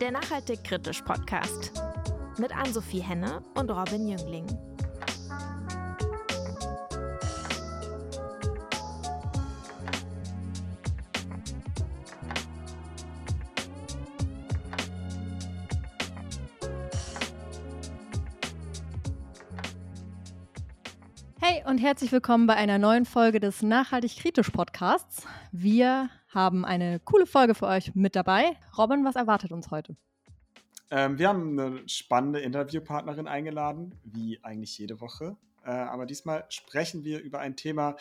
der Nachhaltig Kritisch Podcast mit Ann-Sophie Henne und Robin Jüngling. Und herzlich willkommen bei einer neuen Folge des Nachhaltig Kritisch Podcasts. Wir haben eine coole Folge für euch mit dabei. Robin, was erwartet uns heute? Ähm, wir haben eine spannende Interviewpartnerin eingeladen, wie eigentlich jede Woche. Äh, aber diesmal sprechen wir über ein Thema,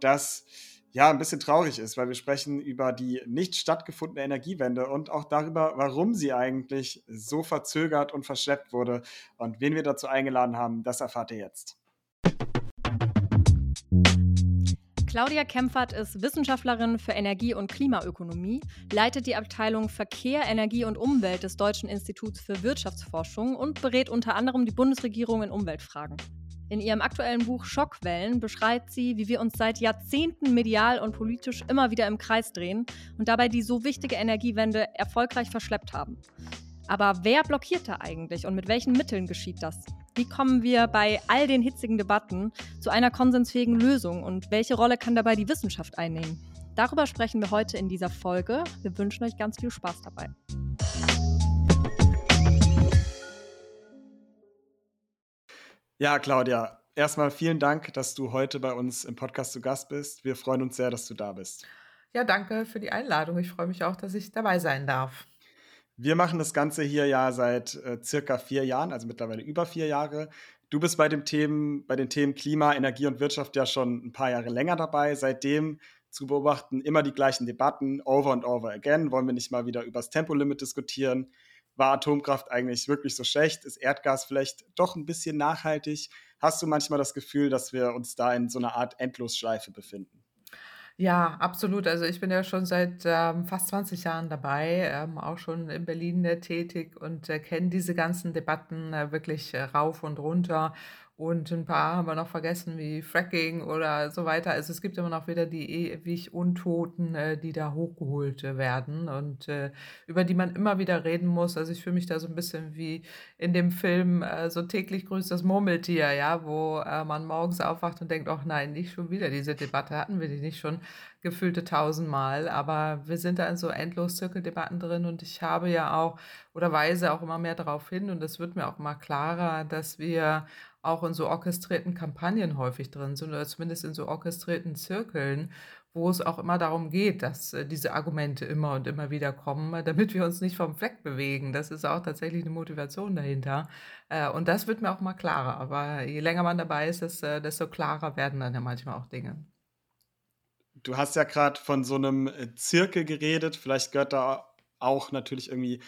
das ja ein bisschen traurig ist, weil wir sprechen über die nicht stattgefundene Energiewende und auch darüber, warum sie eigentlich so verzögert und verschleppt wurde. Und wen wir dazu eingeladen haben, das erfahrt ihr jetzt. Claudia Kempfert ist Wissenschaftlerin für Energie- und Klimaökonomie, leitet die Abteilung Verkehr, Energie und Umwelt des Deutschen Instituts für Wirtschaftsforschung und berät unter anderem die Bundesregierung in Umweltfragen. In ihrem aktuellen Buch Schockwellen beschreibt sie, wie wir uns seit Jahrzehnten medial und politisch immer wieder im Kreis drehen und dabei die so wichtige Energiewende erfolgreich verschleppt haben. Aber wer blockiert da eigentlich und mit welchen Mitteln geschieht das? Wie kommen wir bei all den hitzigen Debatten zu einer konsensfähigen Lösung und welche Rolle kann dabei die Wissenschaft einnehmen? Darüber sprechen wir heute in dieser Folge. Wir wünschen euch ganz viel Spaß dabei. Ja, Claudia, erstmal vielen Dank, dass du heute bei uns im Podcast zu Gast bist. Wir freuen uns sehr, dass du da bist. Ja, danke für die Einladung. Ich freue mich auch, dass ich dabei sein darf. Wir machen das Ganze hier ja seit äh, circa vier Jahren, also mittlerweile über vier Jahre. Du bist bei, dem Themen, bei den Themen Klima, Energie und Wirtschaft ja schon ein paar Jahre länger dabei. Seitdem zu beobachten immer die gleichen Debatten, over and over again. Wollen wir nicht mal wieder über das Tempolimit diskutieren? War Atomkraft eigentlich wirklich so schlecht? Ist Erdgas vielleicht doch ein bisschen nachhaltig? Hast du manchmal das Gefühl, dass wir uns da in so einer Art Endlosschleife befinden? Ja, absolut. Also ich bin ja schon seit ähm, fast 20 Jahren dabei, ähm, auch schon in Berlin äh, tätig und äh, kenne diese ganzen Debatten äh, wirklich äh, rauf und runter. Und ein paar haben wir noch vergessen, wie Fracking oder so weiter. Also es gibt immer noch wieder die ewig Untoten, äh, die da hochgeholt äh, werden und äh, über die man immer wieder reden muss. Also ich fühle mich da so ein bisschen wie in dem Film so täglich grüßt das Murmeltier, ja, wo man morgens aufwacht und denkt, ach nein, nicht schon wieder diese Debatte, hatten wir die nicht schon gefühlte tausendmal. Aber wir sind da in so endlos Zirkeldebatten drin und ich habe ja auch oder weise auch immer mehr darauf hin und es wird mir auch immer klarer, dass wir auch in so orchestrierten Kampagnen häufig drin sind oder zumindest in so orchestrierten Zirkeln, wo es auch immer darum geht, dass äh, diese Argumente immer und immer wieder kommen, äh, damit wir uns nicht vom Fleck bewegen. Das ist auch tatsächlich eine Motivation dahinter. Äh, und das wird mir auch mal klarer. Aber je länger man dabei ist, desto klarer werden dann ja manchmal auch Dinge. Du hast ja gerade von so einem Zirkel geredet. Vielleicht gehört da auch natürlich irgendwie,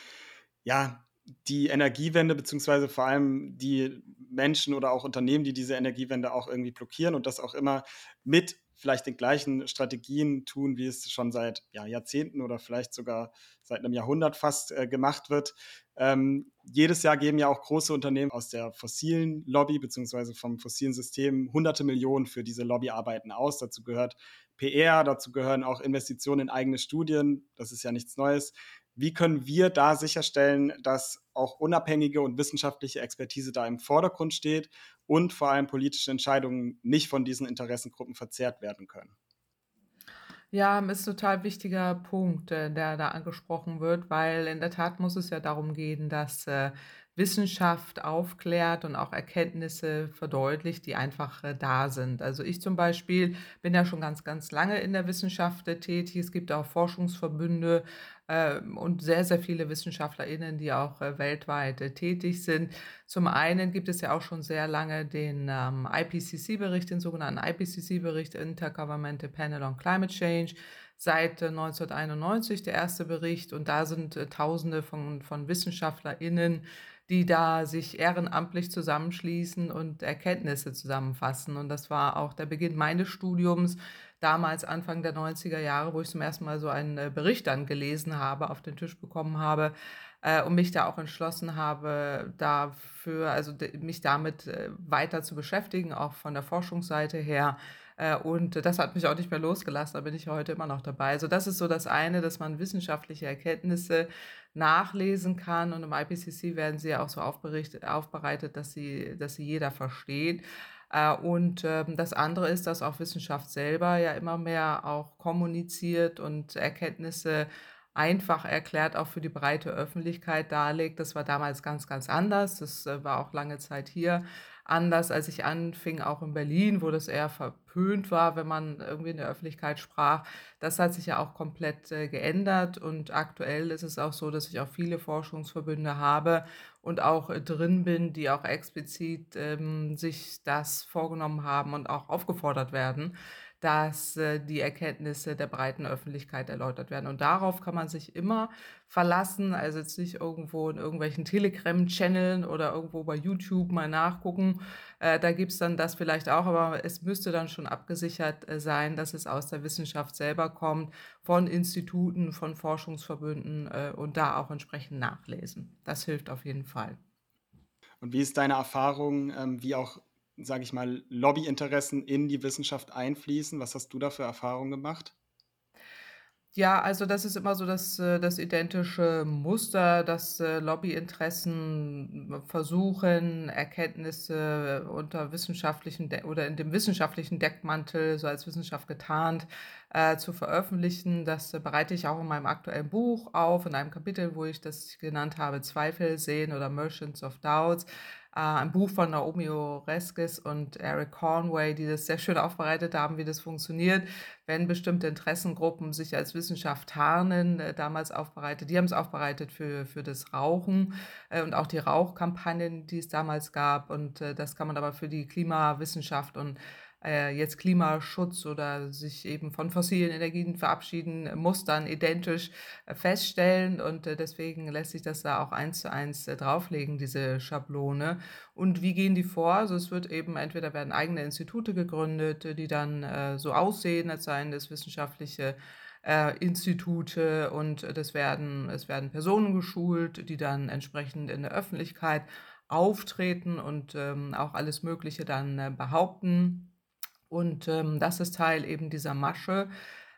ja, die Energiewende, beziehungsweise vor allem die Menschen oder auch Unternehmen, die diese Energiewende auch irgendwie blockieren und das auch immer mit vielleicht den gleichen Strategien tun, wie es schon seit ja, Jahrzehnten oder vielleicht sogar seit einem Jahrhundert fast äh, gemacht wird. Ähm, jedes Jahr geben ja auch große Unternehmen aus der fossilen Lobby beziehungsweise vom fossilen System hunderte Millionen für diese Lobbyarbeiten aus. Dazu gehört PR, dazu gehören auch Investitionen in eigene Studien. Das ist ja nichts Neues. Wie können wir da sicherstellen, dass auch unabhängige und wissenschaftliche Expertise da im Vordergrund steht und vor allem politische Entscheidungen nicht von diesen Interessengruppen verzerrt werden können? Ja, ist ein total wichtiger Punkt, äh, der da angesprochen wird, weil in der Tat muss es ja darum gehen, dass äh, Wissenschaft aufklärt und auch Erkenntnisse verdeutlicht, die einfach äh, da sind. Also ich zum Beispiel bin ja schon ganz, ganz lange in der Wissenschaft äh, tätig. Es gibt auch Forschungsverbünde äh, und sehr, sehr viele WissenschaftlerInnen, die auch äh, weltweit tätig sind. Zum einen gibt es ja auch schon sehr lange den ähm, IPCC-Bericht, den sogenannten IPCC-Bericht Intergovernmental Panel on Climate Change seit 1991 der erste Bericht und da sind Tausende von, von WissenschaftlerInnen die da sich ehrenamtlich zusammenschließen und Erkenntnisse zusammenfassen. Und das war auch der Beginn meines Studiums, damals Anfang der 90er Jahre, wo ich zum ersten Mal so einen äh, Bericht dann gelesen habe, auf den Tisch bekommen habe äh, und mich da auch entschlossen habe, dafür, also mich damit äh, weiter zu beschäftigen, auch von der Forschungsseite her. Äh, und das hat mich auch nicht mehr losgelassen, da bin ich heute immer noch dabei. Also das ist so das eine, dass man wissenschaftliche Erkenntnisse nachlesen kann und im IPCC werden sie ja auch so aufbereitet, dass sie, dass sie jeder versteht. Äh, und ähm, das andere ist, dass auch Wissenschaft selber ja immer mehr auch kommuniziert und Erkenntnisse einfach erklärt auch für die breite Öffentlichkeit darlegt. Das war damals ganz, ganz anders. Das äh, war auch lange Zeit hier anders, als ich anfing, auch in Berlin, wo das eher verpönt war, wenn man irgendwie in der Öffentlichkeit sprach. Das hat sich ja auch komplett äh, geändert und aktuell ist es auch so, dass ich auch viele Forschungsverbünde habe und auch äh, drin bin, die auch explizit ähm, sich das vorgenommen haben und auch aufgefordert werden dass äh, die Erkenntnisse der breiten Öffentlichkeit erläutert werden. Und darauf kann man sich immer verlassen, also jetzt nicht irgendwo in irgendwelchen Telegram-Channeln oder irgendwo bei YouTube mal nachgucken. Äh, da gibt es dann das vielleicht auch, aber es müsste dann schon abgesichert äh, sein, dass es aus der Wissenschaft selber kommt, von Instituten, von Forschungsverbünden äh, und da auch entsprechend nachlesen. Das hilft auf jeden Fall. Und wie ist deine Erfahrung, ähm, wie auch sage ich mal, Lobbyinteressen in die Wissenschaft einfließen? Was hast du da für Erfahrungen gemacht? Ja, also das ist immer so das, äh, das identische Muster, dass äh, Lobbyinteressen versuchen, Erkenntnisse unter wissenschaftlichen oder in dem wissenschaftlichen Deckmantel, so als Wissenschaft getarnt, äh, zu veröffentlichen. Das bereite ich auch in meinem aktuellen Buch auf, in einem Kapitel, wo ich das genannt habe, Zweifel sehen oder Merchants of Doubts äh, ein Buch von Naomi Oreskes und Eric Conway, die das sehr schön aufbereitet haben, wie das funktioniert, wenn bestimmte Interessengruppen sich als Wissenschaft tarnen, äh, damals aufbereitet. Die haben es aufbereitet für, für das Rauchen äh, und auch die Rauchkampagnen, die es damals gab. Und äh, das kann man aber für die Klimawissenschaft und äh, jetzt Klimaschutz oder sich eben von fossilen Energien verabschieden, muss dann identisch äh, feststellen. Und äh, deswegen lässt sich das da auch eins zu eins drauflegen, diese Schablone. Und wie gehen die vor? Also es wird eben, entweder werden eigene Institute gegründet, die dann so aussehen, als seien das wissenschaftliche Institute und das werden, es werden Personen geschult, die dann entsprechend in der Öffentlichkeit auftreten und ähm, auch alles Mögliche dann äh, behaupten. Und ähm, das ist Teil eben dieser Masche.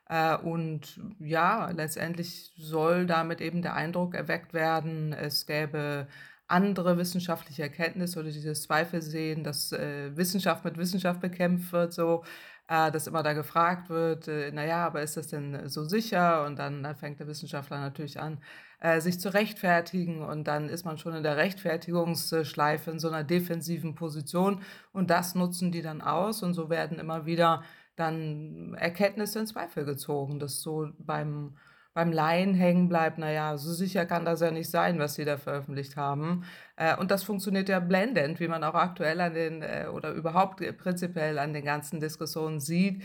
Äh, und ja, letztendlich soll damit eben der Eindruck erweckt werden, es gäbe andere wissenschaftliche Erkenntnisse oder dieses Zweifel sehen, dass äh, Wissenschaft mit Wissenschaft bekämpft wird, so äh, dass immer da gefragt wird, äh, naja, aber ist das denn so sicher? Und dann äh, fängt der Wissenschaftler natürlich an, äh, sich zu rechtfertigen und dann ist man schon in der Rechtfertigungsschleife in so einer defensiven Position und das nutzen die dann aus und so werden immer wieder dann Erkenntnisse in Zweifel gezogen, dass so beim beim Laien hängen bleibt, naja, so sicher kann das ja nicht sein, was sie da veröffentlicht haben. Äh, und das funktioniert ja blendend, wie man auch aktuell an den äh, oder überhaupt prinzipiell an den ganzen Diskussionen sieht,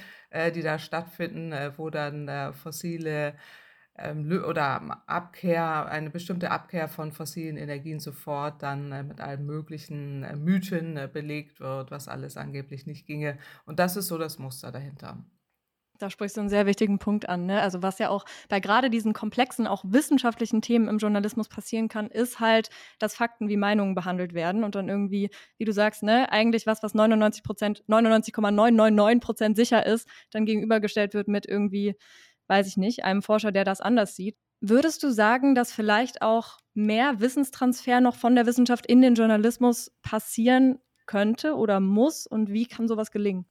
die da stattfinden, wo dann fossile oder Abkehr, eine bestimmte Abkehr von fossilen Energien sofort dann mit allen möglichen Mythen belegt wird, was alles angeblich nicht ginge. Und das ist so das Muster dahinter. Da sprichst du einen sehr wichtigen Punkt an. Ne? Also was ja auch bei gerade diesen komplexen, auch wissenschaftlichen Themen im Journalismus passieren kann, ist halt, dass Fakten wie Meinungen behandelt werden und dann irgendwie, wie du sagst, ne, eigentlich was, was 99 Prozent, 99,999 Prozent sicher ist, dann gegenübergestellt wird mit irgendwie, weiß ich nicht, einem Forscher, der das anders sieht. Würdest du sagen, dass vielleicht auch mehr Wissenstransfer noch von der Wissenschaft in den Journalismus passieren könnte oder muss und wie kann sowas gelingen?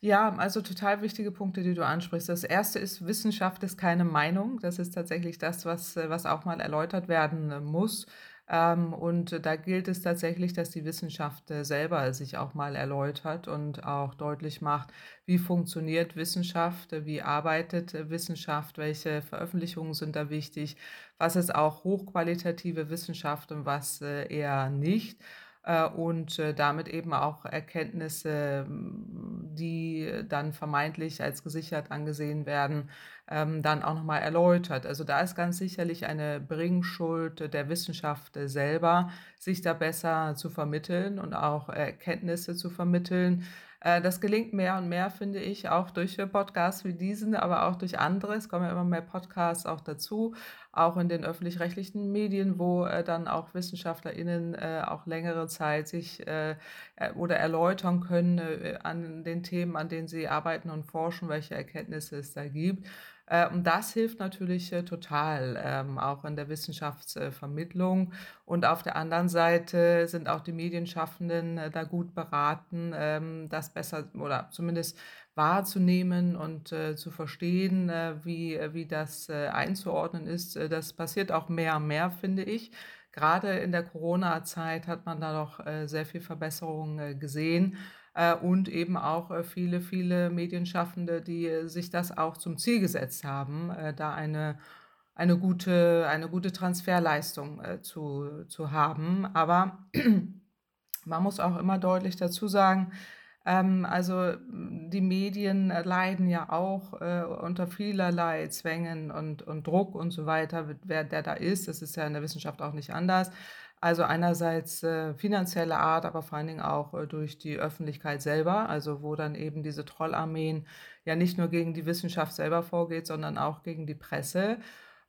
Ja, also total wichtige Punkte, die du ansprichst. Das erste ist, Wissenschaft ist keine Meinung. Das ist tatsächlich das, was, äh, was auch mal erläutert werden äh, muss. Ähm, und da gilt es tatsächlich, dass die Wissenschaft äh, selber sich auch mal erläutert und auch deutlich macht, wie funktioniert Wissenschaft, wie arbeitet Wissenschaft, welche Veröffentlichungen sind da wichtig, was ist auch hochqualitative Wissenschaft und was eher nicht. Äh, und äh, damit eben auch Erkenntnisse, die dann vermeintlich als gesichert angesehen werden, ähm, dann auch nochmal erläutert. Also da ist ganz sicherlich eine Bringschuld der Wissenschaft selber, sich da besser zu vermitteln und auch Erkenntnisse zu vermitteln. Äh, das gelingt mehr und mehr, finde ich, auch durch Podcasts wie diesen, aber auch durch andere. Es kommen ja immer mehr Podcasts auch dazu, auch in den öffentlich-rechtlichen Medien, wo äh, dann auch WissenschaftlerInnen äh, auch längere Zeit sich äh, äh, oder erläutern können äh, an den Themen, an denen sie arbeiten und forschen, welche Erkenntnisse es da gibt. Äh, und das hilft natürlich äh, total, ähm, auch in der Wissenschaftsvermittlung. Und auf der anderen Seite sind auch die Medienschaffenden äh, da gut beraten, ähm, das besser oder zumindest wahrzunehmen und äh, zu verstehen, äh, wie, wie das einzuordnen ist. Das passiert auch mehr und mehr, finde ich. Gerade in der Corona-Zeit hat man da doch sehr viel Verbesserungen gesehen und eben auch äh, viele, viele Medienschaffende, die äh, sich das auch zum Ziel gesetzt haben, da eine, eine, gute, eine gute Transferleistung zu, zu haben. Aber man muss auch immer deutlich dazu sagen, ähm, also die Medien leiden ja auch unter vielerlei Zwängen und, und Druck und so weiter, wer der da ist. Das ist ja in der Wissenschaft auch nicht anders. Also einerseits äh, finanzielle Art, aber vor allen Dingen auch äh, durch die Öffentlichkeit selber, also wo dann eben diese Trollarmeen ja nicht nur gegen die Wissenschaft selber vorgeht, sondern auch gegen die Presse.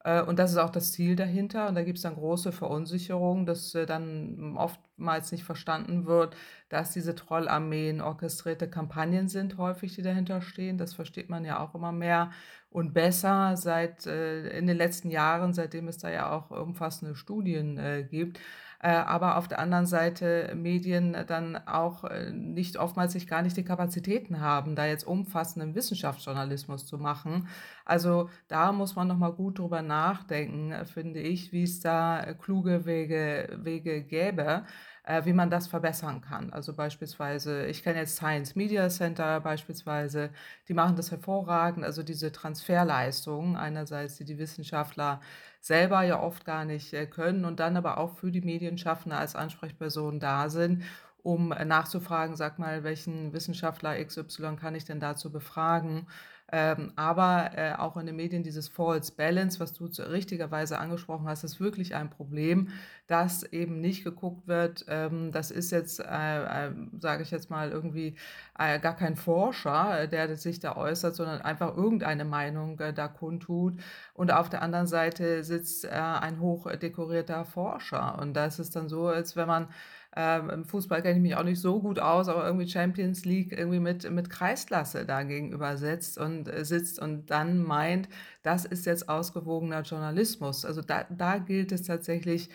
Äh, und das ist auch das Ziel dahinter. Und da gibt es dann große Verunsicherung, dass äh, dann oftmals nicht verstanden wird, dass diese Trollarmeen orchestrierte Kampagnen sind, häufig, die dahinter stehen. Das versteht man ja auch immer mehr und besser seit äh, in den letzten Jahren, seitdem es da ja auch umfassende Studien gibt. Äh, aber auf der anderen Seite Medien dann auch äh, nicht oftmals sich gar nicht die Kapazitäten haben, da jetzt umfassenden Wissenschaftsjournalismus zu machen. Also da muss man nochmal gut drüber nachdenken, finde ich, wie es da kluge Wege, Wege gäbe äh, wie man das verbessern kann. Also beispielsweise, ich kenne jetzt Science Media Center beispielsweise, die machen das hervorragend, also diese Transferleistung einerseits, die die Wissenschaftler selber ja oft gar nicht äh, können und dann aber auch für die Medienschaffende als Ansprechperson da sind, um äh, nachzufragen, sag mal, welchen Wissenschaftler XY kann ich denn dazu befragen? Ähm, aber äh, auch in den Medien dieses False Balance, was du richtigerweise angesprochen hast, ist wirklich ein Problem, dass eben nicht geguckt wird, ähm, das ist jetzt, äh, äh, sage ich jetzt mal, irgendwie äh, gar kein Forscher, äh, der sich da äußert, sondern einfach irgendeine Meinung äh, da kundtut. Und auf der anderen Seite sitzt ein hochdekorierter Forscher. Und das ist dann so, als wenn man ähm, Im Fußball kenne ich mich auch nicht so gut aus, aber irgendwie Champions League irgendwie mit, mit Kreisklasse da gegenüber sitzt und äh, sitzt und dann meint, das ist jetzt ausgewogener Journalismus. Also da, da gilt es tatsächlich,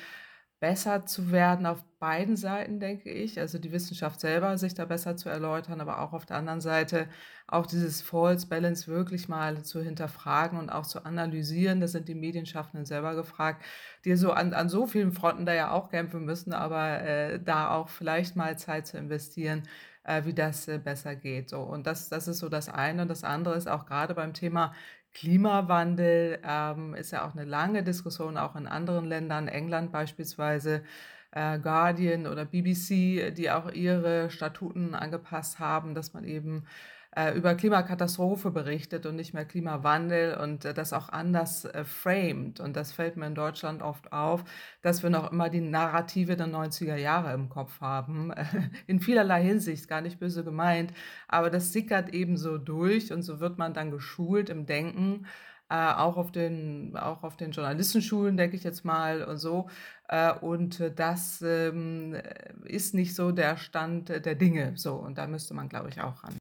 besser zu werden auf beiden Seiten, denke ich. Also die Wissenschaft selber sich da besser zu erläutern, aber auch auf der anderen Seite auch dieses False Balance wirklich mal zu hinterfragen und auch zu analysieren. Das sind die Medienschaffenden selber gefragt, die so an, an so vielen Fronten da ja auch kämpfen müssen, aber äh, da auch vielleicht mal Zeit zu investieren, äh, wie das äh, besser geht. So, und das, das ist so das eine. Und das andere ist auch gerade beim Thema Klimawandel ähm, ist ja auch eine lange Diskussion, auch in anderen Ländern, England beispielsweise, äh, Guardian oder BBC, die auch ihre Statuten angepasst haben, dass man eben äh, über Klimakatastrophe berichtet und nicht mehr Klimawandel und äh, das auch anders äh, framed. Und das fällt mir in Deutschland oft auf, dass wir noch immer die Narrative der 90er Jahre im Kopf haben. in vielerlei Hinsicht, gar nicht böse gemeint, aber das sickert eben so durch und so wird man dann geschult im Denken. Äh, auch, auf den, auch auf den Journalistenschulen, denke ich jetzt mal, und so. Äh, und das ähm, ist nicht so der Stand der Dinge. So, und da müsste man, glaube ich, auch ran.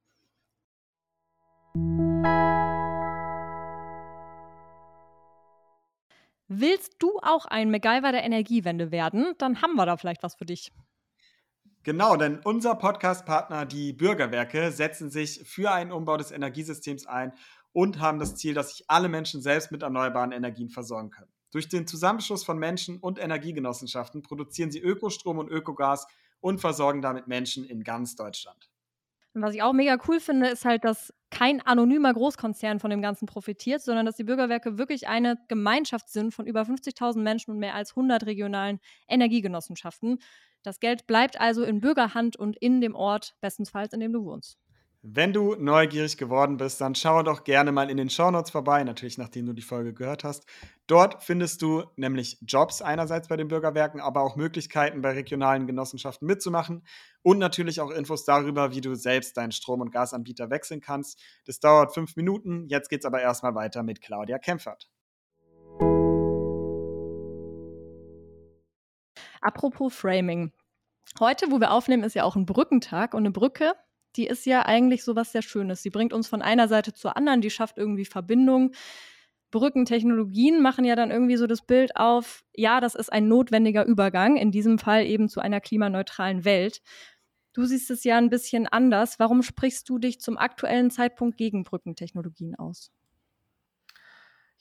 Willst du auch ein MacGyver der Energiewende werden? Dann haben wir da vielleicht was für dich. Genau, denn unser Podcast-Partner, die Bürgerwerke, setzen sich für einen Umbau des Energiesystems ein und haben das Ziel, dass sich alle Menschen selbst mit erneuerbaren Energien versorgen können. Durch den Zusammenschluss von Menschen und Energiegenossenschaften produzieren sie Ökostrom und Ökogas und versorgen damit Menschen in ganz Deutschland. Und was ich auch mega cool finde, ist halt, dass kein anonymer Großkonzern von dem Ganzen profitiert, sondern dass die Bürgerwerke wirklich eine Gemeinschaft sind von über 50.000 Menschen und mehr als 100 regionalen Energiegenossenschaften. Das Geld bleibt also in Bürgerhand und in dem Ort, bestensfalls in dem du wohnst. Wenn du neugierig geworden bist, dann schau doch gerne mal in den Shownotes vorbei, natürlich nachdem du die Folge gehört hast. Dort findest du nämlich Jobs einerseits bei den Bürgerwerken, aber auch Möglichkeiten bei regionalen Genossenschaften mitzumachen und natürlich auch Infos darüber, wie du selbst deinen Strom- und Gasanbieter wechseln kannst. Das dauert fünf Minuten. Jetzt geht's aber erstmal weiter mit Claudia Kempfert. Apropos Framing. Heute, wo wir aufnehmen, ist ja auch ein Brückentag und eine Brücke die ist ja eigentlich so was sehr Schönes. Sie bringt uns von einer Seite zur anderen, die schafft irgendwie Verbindung. Brückentechnologien machen ja dann irgendwie so das Bild auf, ja, das ist ein notwendiger Übergang, in diesem Fall eben zu einer klimaneutralen Welt. Du siehst es ja ein bisschen anders. Warum sprichst du dich zum aktuellen Zeitpunkt gegen Brückentechnologien aus?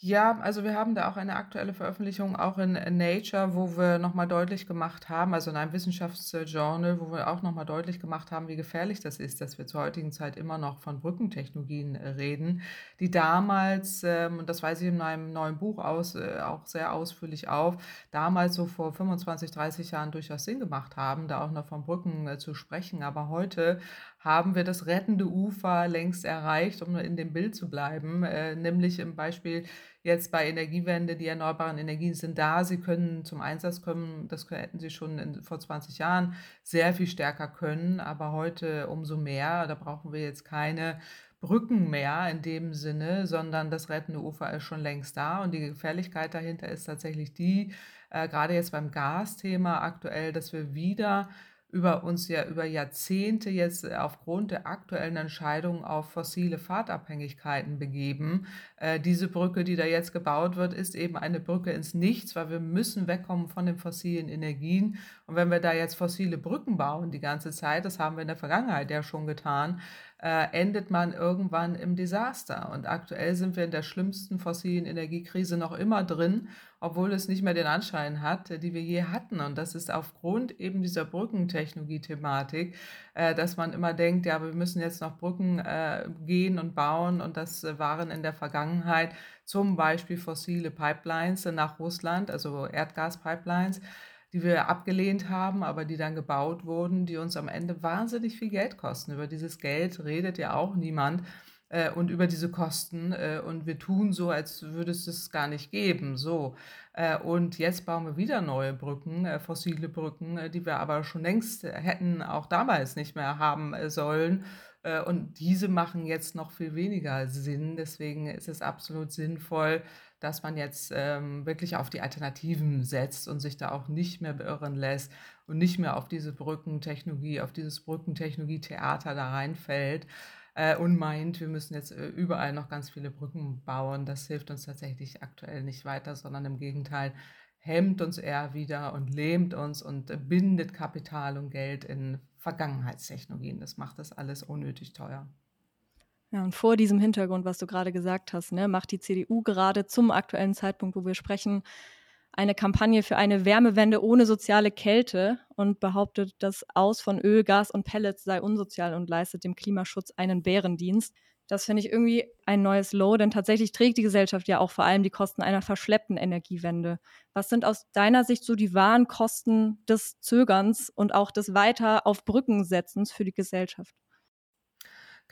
Ja, also wir haben da auch eine aktuelle Veröffentlichung auch in Nature, wo wir nochmal deutlich gemacht haben, also in einem Wissenschaftsjournal, wo wir auch nochmal deutlich gemacht haben, wie gefährlich das ist, dass wir zur heutigen Zeit immer noch von Brückentechnologien äh, reden, die damals, ähm, und das weise ich in meinem neuen Buch aus, äh, auch sehr ausführlich auf, damals so vor 25, 30 Jahren durchaus Sinn gemacht haben, da auch noch von Brücken äh, zu sprechen. Aber heute haben wir das rettende Ufer längst erreicht, um in dem Bild zu bleiben, äh, nämlich im Beispiel jetzt bei Energiewende, die erneuerbaren Energien sind da, sie können zum Einsatz kommen, das hätten sie schon in, vor 20 Jahren sehr viel stärker können, aber heute umso mehr, da brauchen wir jetzt keine Brücken mehr in dem Sinne, sondern das rettende Ufer ist schon längst da. Und die Gefährlichkeit dahinter ist tatsächlich die, äh, gerade jetzt beim Gasthema aktuell, dass wir wieder über uns ja über Jahrzehnte jetzt äh, aufgrund der aktuellen Entscheidungen auf fossile Fahrtabhängigkeiten begeben. Äh, diese Brücke, die da jetzt gebaut wird, ist eben eine Brücke ins Nichts, weil wir müssen wegkommen von den fossilen Energien. Und wenn wir da jetzt fossile Brücken bauen die ganze Zeit, das haben wir in der Vergangenheit ja schon getan, äh, endet man irgendwann im Desaster. Und aktuell sind wir in der schlimmsten fossilen Energiekrise noch immer drin, obwohl es nicht mehr den Anschein hat, die wir je hatten. Und das ist aufgrund eben dieser Brückentechnologie-Thematik, äh, dass man immer denkt, ja, wir müssen jetzt noch Brücken äh, gehen und bauen. Und das waren in der Vergangenheit zum Beispiel fossile Pipelines nach Russland, also Erdgaspipelines die wir abgelehnt haben, aber die dann gebaut wurden, die uns am Ende wahnsinnig viel Geld kosten. Über dieses Geld redet ja auch niemand äh, und über diese Kosten äh, und wir tun so, als würde es es gar nicht geben. So. Äh, und jetzt bauen wir wieder neue Brücken, äh, fossile Brücken, äh, die wir aber schon längst hätten auch damals nicht mehr haben äh, sollen. Und diese machen jetzt noch viel weniger Sinn. Deswegen ist es absolut sinnvoll, dass man jetzt ähm, wirklich auf die Alternativen setzt und sich da auch nicht mehr beirren lässt und nicht mehr auf diese Brückentechnologie, auf dieses Brückentechnologie-Theater da reinfällt äh, und meint, wir müssen jetzt äh, überall noch ganz viele Brücken bauen. Das hilft uns tatsächlich aktuell nicht weiter, sondern im Gegenteil hemmt uns eher wieder und lähmt uns und bindet Kapital und Geld in Vergangenheitstechnologien. Das macht das alles unnötig teuer. Ja, und vor diesem Hintergrund, was du gerade gesagt hast, ne, macht die CDU gerade zum aktuellen Zeitpunkt, wo wir sprechen, eine Kampagne für eine Wärmewende ohne soziale Kälte und behauptet, das Aus von Öl, Gas und Pellets sei unsozial und leistet dem Klimaschutz einen Bärendienst. Das finde ich irgendwie ein neues Low, denn tatsächlich trägt die Gesellschaft ja auch vor allem die Kosten einer verschleppten Energiewende. Was sind aus deiner Sicht so die wahren Kosten des Zögerns und auch des Weiter auf Brücken für die Gesellschaft?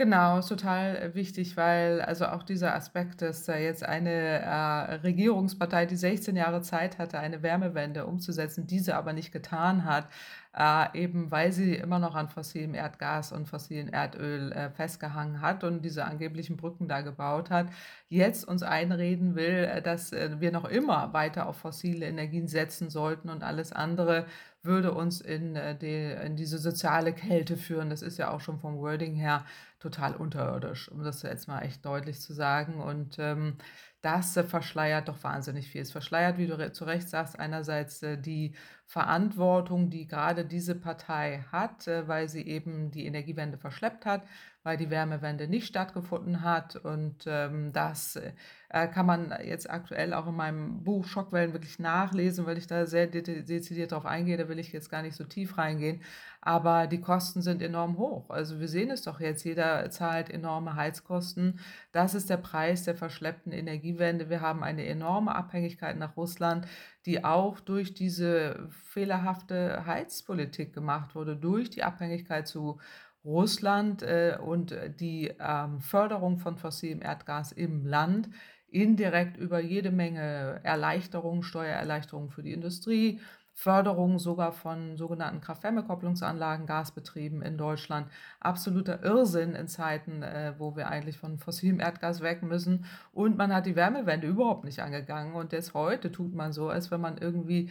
Genau, ist total wichtig, weil also auch dieser Aspekt, dass da jetzt eine äh, Regierungspartei, die 16 Jahre Zeit hatte, eine Wärmewende umzusetzen, diese aber nicht getan hat, äh, eben weil sie immer noch an fossilem Erdgas und fossilem Erdöl äh, festgehangen hat und diese angeblichen Brücken da gebaut hat, jetzt uns einreden will, äh, dass äh, wir noch immer weiter auf fossile Energien setzen sollten und alles andere würde uns in, äh, die, in diese soziale Kälte führen. Das ist ja auch schon vom Wording her total unterirdisch, um das jetzt mal echt deutlich zu sagen. Und ähm, das verschleiert doch wahnsinnig viel. Es verschleiert, wie du zu Recht sagst, einerseits äh, die Verantwortung, die gerade diese Partei hat, äh, weil sie eben die Energiewende verschleppt hat, weil die Wärmewende nicht stattgefunden hat. Und ähm, das äh, kann man jetzt aktuell auch in meinem Buch Schockwellen wirklich nachlesen, weil ich da sehr dezidiert darauf eingehe. Da will ich jetzt gar nicht so tief reingehen. Aber die Kosten sind enorm hoch. Also wir sehen es doch jetzt, jeder zahlt enorme Heizkosten. Das ist der Preis der verschleppten Energiewende. Wir haben eine enorme Abhängigkeit nach Russland, die auch durch diese fehlerhafte Heizpolitik gemacht wurde, durch die Abhängigkeit zu Russland äh, und die ähm, Förderung von fossilem Erdgas im Land indirekt über jede Menge Erleichterungen, Steuererleichterungen für die Industrie, Förderung sogar von sogenannten Kraft-Wärme-Kopplungsanlagen, Gasbetrieben in Deutschland. Absoluter Irrsinn in Zeiten, äh, wo wir eigentlich von fossilem Erdgas weg müssen. Und man hat die Wärmewende überhaupt nicht angegangen. Und jetzt heute tut man so, als wenn man irgendwie,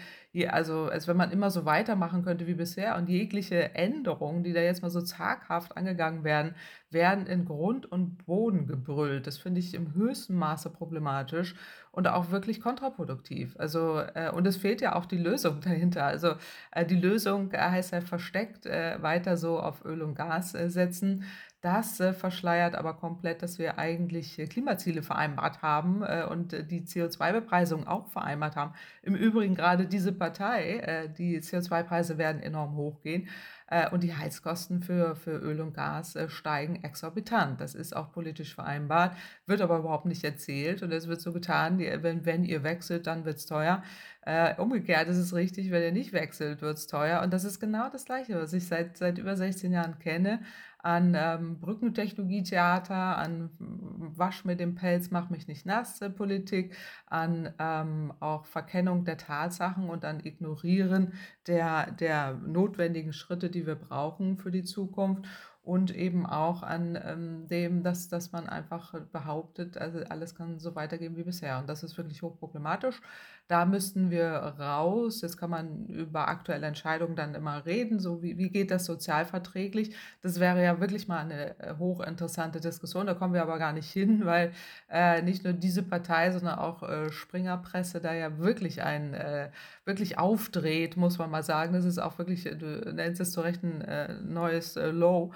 also als wenn man immer so weitermachen könnte wie bisher. Und jegliche Änderungen, die da jetzt mal so zaghaft angegangen werden, werden in Grund und Boden gebrüllt. Das finde ich im höchsten Maße problematisch und auch wirklich kontraproduktiv. Also, äh, und es fehlt ja auch die Lösung dahinter. Also äh, die Lösung heißt ja versteckt äh, weiter so auf Öl und Gas äh, setzen. Das äh, verschleiert aber komplett, dass wir eigentlich Klimaziele vereinbart haben und die CO2-Bepreisung auch vereinbart haben. Im Übrigen gerade diese Partei, die CO2-Preise werden enorm hochgehen. Äh, und die Heizkosten für, für Öl und Gas äh, steigen exorbitant. Das ist auch politisch vereinbart, wird aber überhaupt nicht erzählt. Und es wird so getan, wenn, wenn ihr wechselt, dann wird es teuer. Äh, umgekehrt ist es richtig, wenn ihr nicht wechselt, wird es teuer. Und das ist genau das Gleiche, was ich seit, seit über 16 Jahren kenne an ähm, Brückentechnologietheater, an Wasch mit dem Pelz, mach mich nicht nass äh, Politik, an ähm, auch Verkennung der Tatsachen und an Ignorieren der, der notwendigen Schritte, die wir brauchen für die Zukunft und eben auch an ähm, dem, dass, dass man einfach behauptet, also alles kann so weitergehen wie bisher. Und das ist wirklich hochproblematisch. Da müssten wir raus. Jetzt kann man über aktuelle Entscheidungen dann immer reden, so wie, wie geht das sozialverträglich. Das wäre ja wirklich mal eine äh, hochinteressante Diskussion. Da kommen wir aber gar nicht hin, weil äh, nicht nur diese Partei, sondern auch äh, Springerpresse da ja wirklich ein äh, wirklich aufdreht, muss man mal sagen. Das ist auch wirklich, du nennst es zu Recht ein äh, neues äh, Low.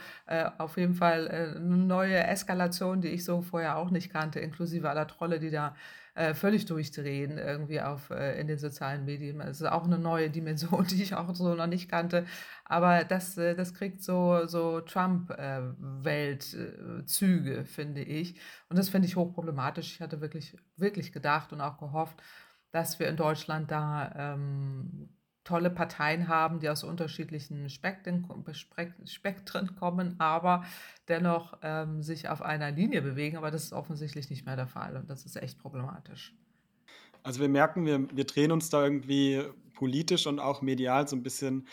auf jeden Fall eine neue Eskalation, die ich so vorher auch nicht kannte, inklusive aller Trolle, die da äh, völlig durchdrehen irgendwie auf, äh, in den sozialen Medien. Es ist auch eine neue Dimension, die ich auch so noch nicht kannte. Aber das, äh, das kriegt so, so Trump-Weltzüge, äh, finde ich. Und das finde ich hochproblematisch. Ich hatte wirklich, wirklich gedacht und auch gehofft, dass wir in Deutschland da ähm, tolle Parteien haben, die aus unterschiedlichen Spektren, Spektren kommen, aber dennoch ähm, sich auf einer Linie bewegen. Aber das ist offensichtlich nicht mehr der Fall und das ist echt problematisch. Also wir merken, wir, wir drehen uns da irgendwie politisch und auch medial so ein bisschen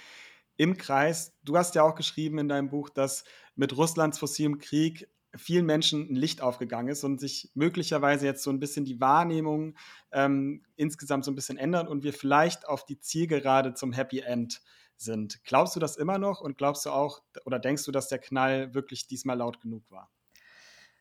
im Kreis. Du hast ja auch geschrieben in deinem Buch, dass mit Russlands fossilem Krieg vielen Menschen ein Licht aufgegangen ist und sich möglicherweise jetzt so ein bisschen die Wahrnehmung ähm, insgesamt so ein bisschen ändert und wir vielleicht auf die Zielgerade zum Happy End sind. Glaubst du das immer noch und glaubst du auch oder denkst du, dass der Knall wirklich diesmal laut genug war?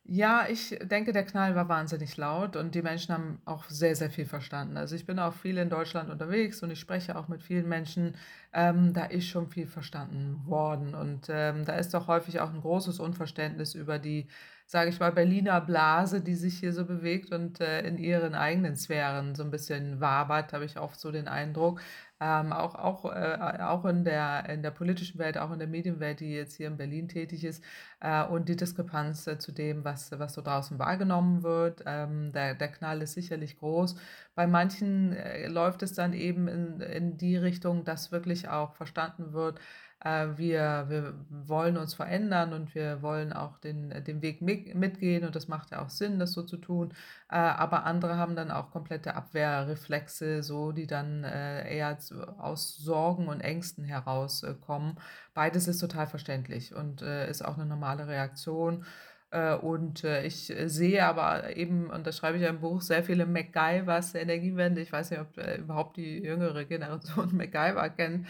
Ja, ich denke, der Knall war wahnsinnig laut und die Menschen haben auch sehr, sehr viel verstanden. Also ich bin auch viel in Deutschland unterwegs und ich spreche auch mit vielen Menschen. Ähm, da ist schon viel verstanden worden und ähm, da ist doch häufig auch ein großes Unverständnis über die, sage ich mal, Berliner Blase, die sich hier so bewegt und äh, in ihren eigenen Sphären so ein bisschen wabert, habe ich oft so den Eindruck ähm, auch, auch, äh, auch in der, in der politischen Welt, auch in der Medienwelt, die jetzt hier in Berlin tätig ist, äh, und die Diskrepanz äh, zu dem, was, was so draußen wahrgenommen wird. Ähm, der, der Knall ist sicherlich groß. Bei manchen äh, läuft es dann eben in, in die Richtung, dass wirklich auch verstanden wird, wir, wir wollen uns verändern und wir wollen auch den, den Weg mitgehen und das macht ja auch Sinn, das so zu tun. Äh, aber andere haben dann auch komplette Abwehrreflexe, so die dann äh, eher aus Sorgen und Ängsten herauskommen. Beides ist total verständlich und ist auch eine normale Reaktion. Äh, und äh, ich äh, sehe aber eben, und das schreibe ich ja im Buch, sehr viele MacGyvers der Energiewende. Ich weiß nicht, ob überhaupt die jüngere Generation MacGyver kennt,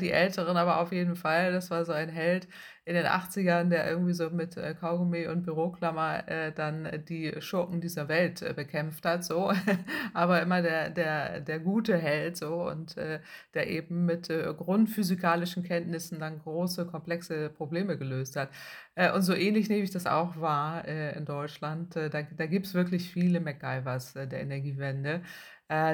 die älteren aber auf jeden Fall. Das war so ein Held, in den 80ern, der irgendwie so mit äh, Kaugummi und Büroklammer äh, dann die Schurken dieser Welt äh, bekämpft hat, so. Aber immer der, der, der gute Held, so. Und äh, der eben mit äh, grundphysikalischen Kenntnissen dann große, komplexe Probleme gelöst hat. Äh, und so ähnlich nehme ich das auch wahr in Deutschland. da da gibt es wirklich viele MacGyvers der Energiewende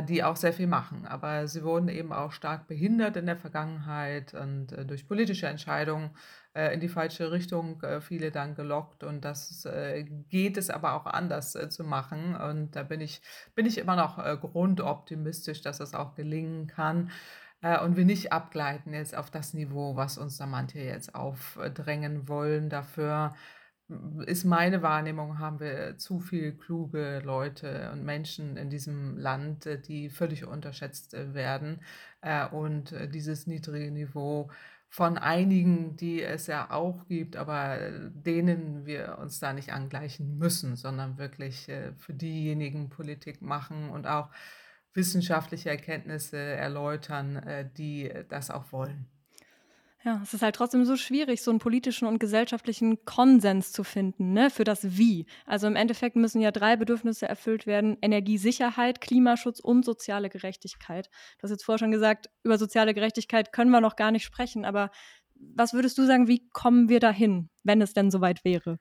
die auch sehr viel machen. Aber sie wurden eben auch stark behindert in der Vergangenheit und durch politische Entscheidungen in die falsche Richtung äh, viele dann gelockt und das äh, geht es aber auch anders äh, zu machen und da bin ich, bin ich immer noch äh, grundoptimistisch, dass das auch gelingen kann. äh, und wir nicht abgleiten jetzt auf das Niveau, was uns da manche jetzt aufdrängen wollen. Dafür ist meine Wahrnehmung, haben wir zu viel kluge Leute und Menschen in diesem Land, äh, die völlig unterschätzt äh, werden. Äh, und dieses niedrige Niveau von einigen, die es ja auch gibt, aber denen wir uns da nicht angleichen müssen, sondern wirklich für diejenigen Politik machen und auch wissenschaftliche Erkenntnisse erläutern, die das auch wollen. Ja, es ist halt trotzdem so schwierig, so einen politischen und gesellschaftlichen Konsens zu finden, ne, für das Wie. Also im Endeffekt müssen ja drei Bedürfnisse erfüllt werden: Energiesicherheit, Klimaschutz und soziale Gerechtigkeit. Du hast jetzt vorher schon gesagt, über soziale Gerechtigkeit können wir noch gar nicht sprechen, aber was würdest du sagen, wie kommen wir dahin, wenn es denn soweit wäre?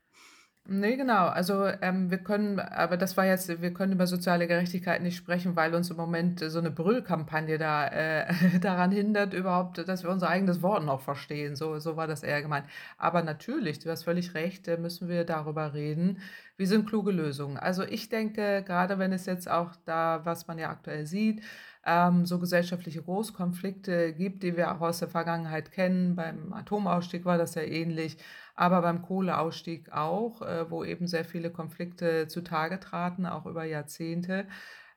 Ne, genau. Also, ähm, wir können aber das war jetzt wir können über soziale Gerechtigkeit nicht sprechen, weil uns im Moment so eine Brüllkampagne da äh, daran hindert überhaupt, dass wir unser eigenes Wort noch verstehen. So so war das eher gemeint. Aber natürlich, du hast völlig recht, äh, müssen wir darüber reden. Wie sind kluge Lösungen? Also, ich denke, gerade wenn es jetzt auch da, was man ja aktuell sieht, ähm, so gesellschaftliche Großkonflikte gibt, die wir auch aus der Vergangenheit kennen. Beim Atomausstieg war das ja ähnlich aber beim Kohleausstieg auch, äh, wo eben sehr viele Konflikte zutage traten, auch über Jahrzehnte,